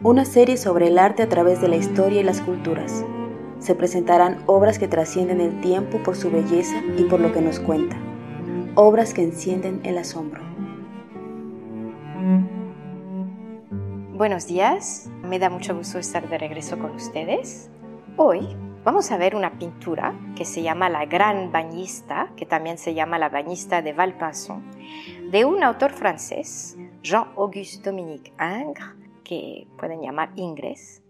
Una serie sobre el arte a través de la historia y las culturas. Se presentarán obras que trascienden el tiempo por su belleza y por lo que nos cuenta. Obras que encienden el asombro. Buenos días, me da mucho gusto estar de regreso con ustedes. Hoy vamos a ver una pintura que se llama La Gran Bañista, que también se llama La Bañista de Valpasson, de un autor francés, Jean-Auguste Dominique Ingres, que pueden llamar Ingres.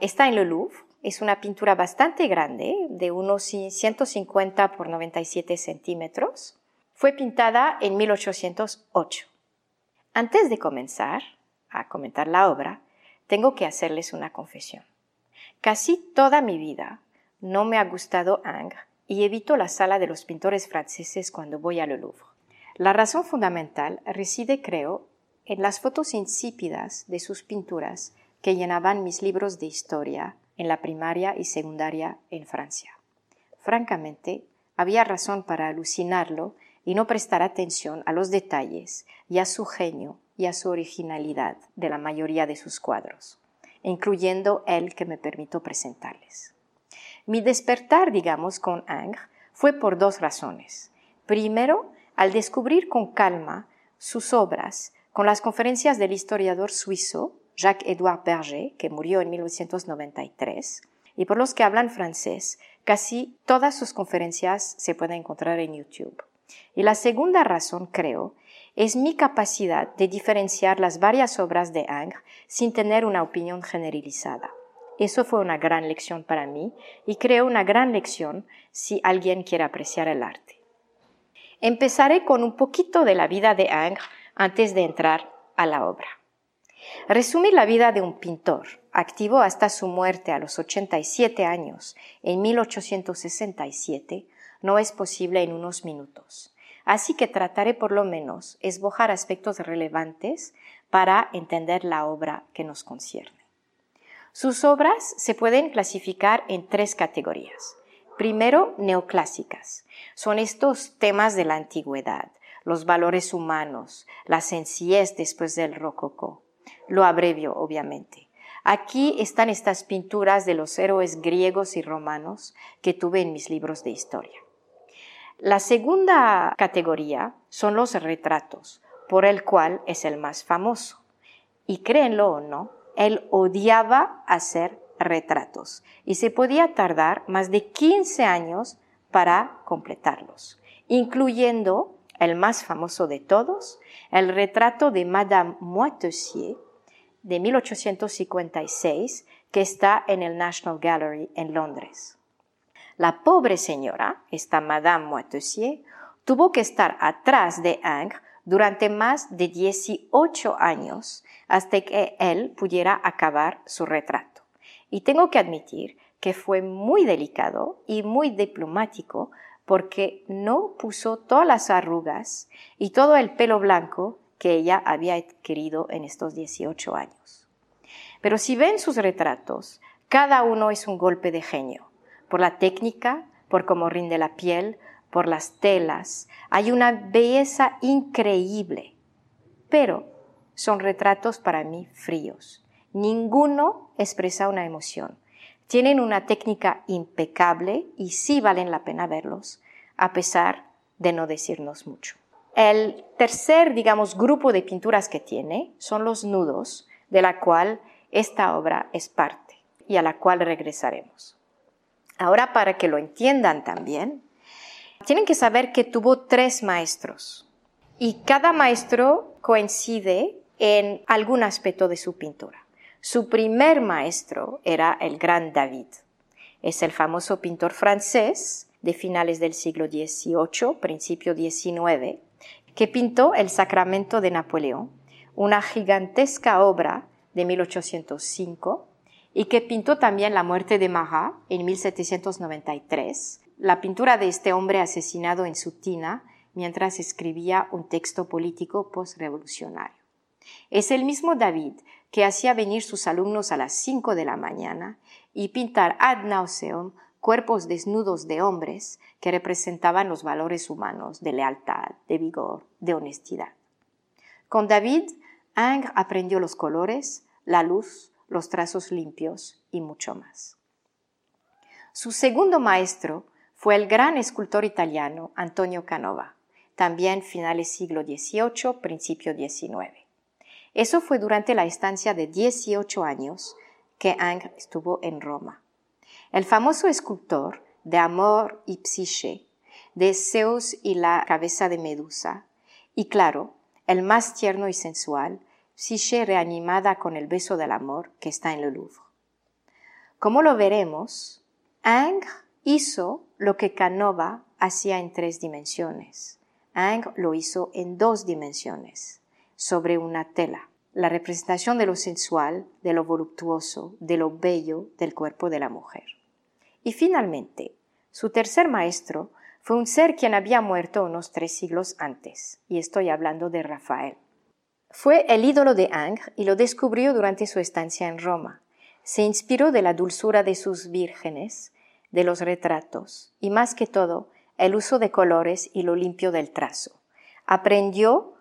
Está en el Louvre, es una pintura bastante grande, de unos 150 por 97 centímetros. Fue pintada en 1808. Antes de comenzar a comentar la obra, tengo que hacerles una confesión. Casi toda mi vida no me ha gustado Ingres y evito la sala de los pintores franceses cuando voy al Louvre. La razón fundamental reside, creo, en las fotos insípidas de sus pinturas que llenaban mis libros de historia en la primaria y secundaria en Francia. Francamente, había razón para alucinarlo y no prestar atención a los detalles y a su genio y a su originalidad de la mayoría de sus cuadros, incluyendo el que me permito presentarles. Mi despertar, digamos, con Ingres fue por dos razones. Primero, al descubrir con calma sus obras con las conferencias del historiador suizo Jacques-Édouard Berger, que murió en 1993, y por los que hablan francés, casi todas sus conferencias se pueden encontrar en YouTube. Y la segunda razón, creo, es mi capacidad de diferenciar las varias obras de Ingres sin tener una opinión generalizada. Eso fue una gran lección para mí y creo una gran lección si alguien quiere apreciar el arte. Empezaré con un poquito de la vida de Ingres antes de entrar a la obra. Resumir la vida de un pintor, activo hasta su muerte a los 87 años en 1867, no es posible en unos minutos. Así que trataré por lo menos esbojar aspectos relevantes para entender la obra que nos concierne. Sus obras se pueden clasificar en tres categorías. Primero, neoclásicas. Son estos temas de la antigüedad, los valores humanos, la sencillez después del rococó. Lo abrevio, obviamente. Aquí están estas pinturas de los héroes griegos y romanos que tuve en mis libros de historia. La segunda categoría son los retratos, por el cual es el más famoso. Y créenlo o no, él odiaba hacer retratos y se podía tardar más de 15 años para completarlos, incluyendo el más famoso de todos, el retrato de Madame Moitessier de 1856 que está en el National Gallery en Londres. La pobre señora, esta Madame Moitessier, tuvo que estar atrás de Ingres durante más de 18 años hasta que él pudiera acabar su retrato. Y tengo que admitir que fue muy delicado y muy diplomático porque no puso todas las arrugas y todo el pelo blanco que ella había adquirido en estos 18 años. Pero si ven sus retratos, cada uno es un golpe de genio, por la técnica, por cómo rinde la piel, por las telas. Hay una belleza increíble, pero son retratos para mí fríos. Ninguno expresa una emoción. Tienen una técnica impecable y sí valen la pena verlos, a pesar de no decirnos mucho. El tercer, digamos, grupo de pinturas que tiene son los nudos, de la cual esta obra es parte y a la cual regresaremos. Ahora, para que lo entiendan también, tienen que saber que tuvo tres maestros y cada maestro coincide en algún aspecto de su pintura. Su primer maestro era el gran David. Es el famoso pintor francés de finales del siglo XVIII, principio XIX, que pintó el Sacramento de Napoleón, una gigantesca obra de 1805 y que pintó también la muerte de Marat en 1793, la pintura de este hombre asesinado en su tina mientras escribía un texto político postrevolucionario. Es el mismo David que hacía venir sus alumnos a las 5 de la mañana y pintar ad nauseum cuerpos desnudos de hombres que representaban los valores humanos de lealtad, de vigor, de honestidad. Con David, Ingres aprendió los colores, la luz, los trazos limpios y mucho más. Su segundo maestro fue el gran escultor italiano Antonio Canova, también finales siglo XVIII, principio XIX. Eso fue durante la estancia de 18 años que Ingres estuvo en Roma. El famoso escultor de Amor y Psiche, de Zeus y la cabeza de Medusa, y claro, el más tierno y sensual, Psyche reanimada con el beso del amor que está en el Louvre. Como lo veremos, Ingres hizo lo que Canova hacía en tres dimensiones. Ingres lo hizo en dos dimensiones, sobre una tela, la representación de lo sensual, de lo voluptuoso, de lo bello del cuerpo de la mujer. Y finalmente, su tercer maestro fue un ser quien había muerto unos tres siglos antes, y estoy hablando de Rafael. Fue el ídolo de Ingres y lo descubrió durante su estancia en Roma. Se inspiró de la dulzura de sus vírgenes, de los retratos y más que todo el uso de colores y lo limpio del trazo. Aprendió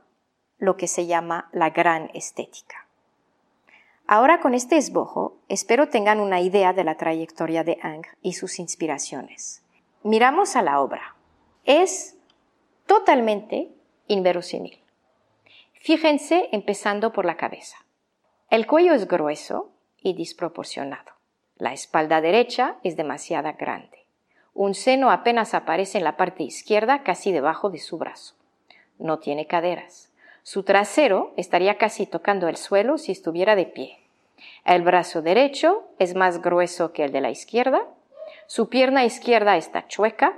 lo que se llama la gran estética. Ahora con este esbojo espero tengan una idea de la trayectoria de Ingres y sus inspiraciones. Miramos a la obra. Es totalmente inverosímil. Fíjense empezando por la cabeza. El cuello es grueso y desproporcionado. La espalda derecha es demasiado grande. Un seno apenas aparece en la parte izquierda, casi debajo de su brazo. No tiene caderas. Su trasero estaría casi tocando el suelo si estuviera de pie. El brazo derecho es más grueso que el de la izquierda. Su pierna izquierda está chueca.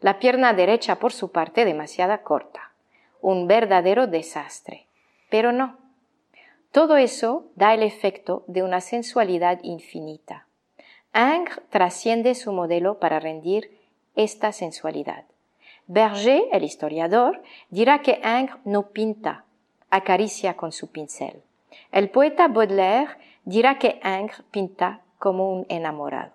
La pierna derecha, por su parte, demasiado corta. Un verdadero desastre. Pero no. Todo eso da el efecto de una sensualidad infinita. Ingres trasciende su modelo para rendir esta sensualidad. Berger, el historiador, dirá que Ingres no pinta, acaricia con su pincel. El poeta Baudelaire dirá que Ingres pinta como un enamorado.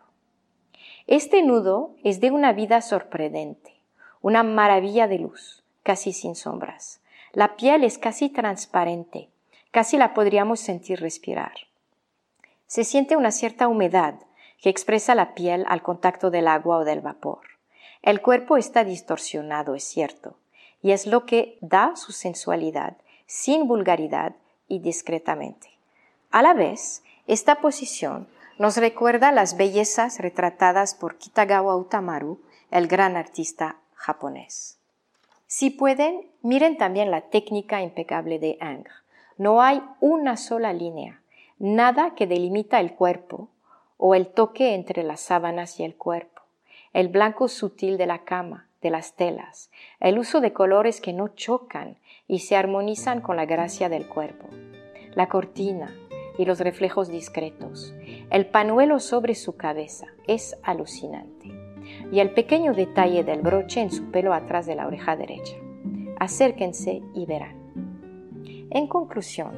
Este nudo es de una vida sorprendente, una maravilla de luz, casi sin sombras. La piel es casi transparente, casi la podríamos sentir respirar. Se siente una cierta humedad que expresa la piel al contacto del agua o del vapor. El cuerpo está distorsionado, es cierto, y es lo que da su sensualidad, sin vulgaridad y discretamente. A la vez, esta posición nos recuerda las bellezas retratadas por Kitagawa Utamaru, el gran artista japonés. Si pueden, miren también la técnica impecable de Ingres. No hay una sola línea, nada que delimita el cuerpo o el toque entre las sábanas y el cuerpo, el blanco sutil de la cama, de las telas, el uso de colores que no chocan y se armonizan con la gracia del cuerpo, la cortina y los reflejos discretos, el panuelo sobre su cabeza, es alucinante y el pequeño detalle del broche en su pelo atrás de la oreja derecha. Acérquense y verán. En conclusión,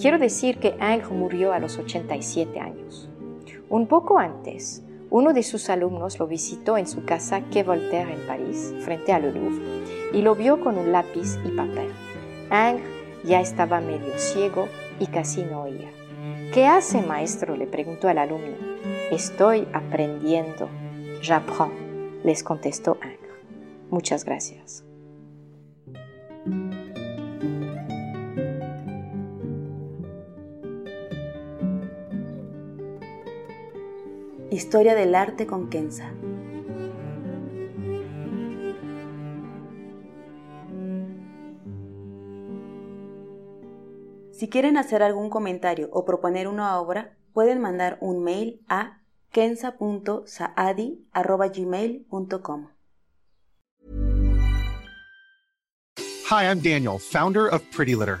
quiero decir que Ingres murió a los 87 años. Un poco antes, uno de sus alumnos lo visitó en su casa Quai Voltaire en París, frente al Louvre, y lo vio con un lápiz y papel. Ingres ya estaba medio ciego y casi no oía. ¿Qué hace, maestro? le preguntó al alumno. Estoy aprendiendo. J'apprends, les contestó Ingres. Muchas gracias. Historia del arte con Kenza. Si quieren hacer algún comentario o proponer una obra, pueden mandar un mail a kensa.saadi.gmail.com. Hi, I'm Daniel, founder of Pretty Litter.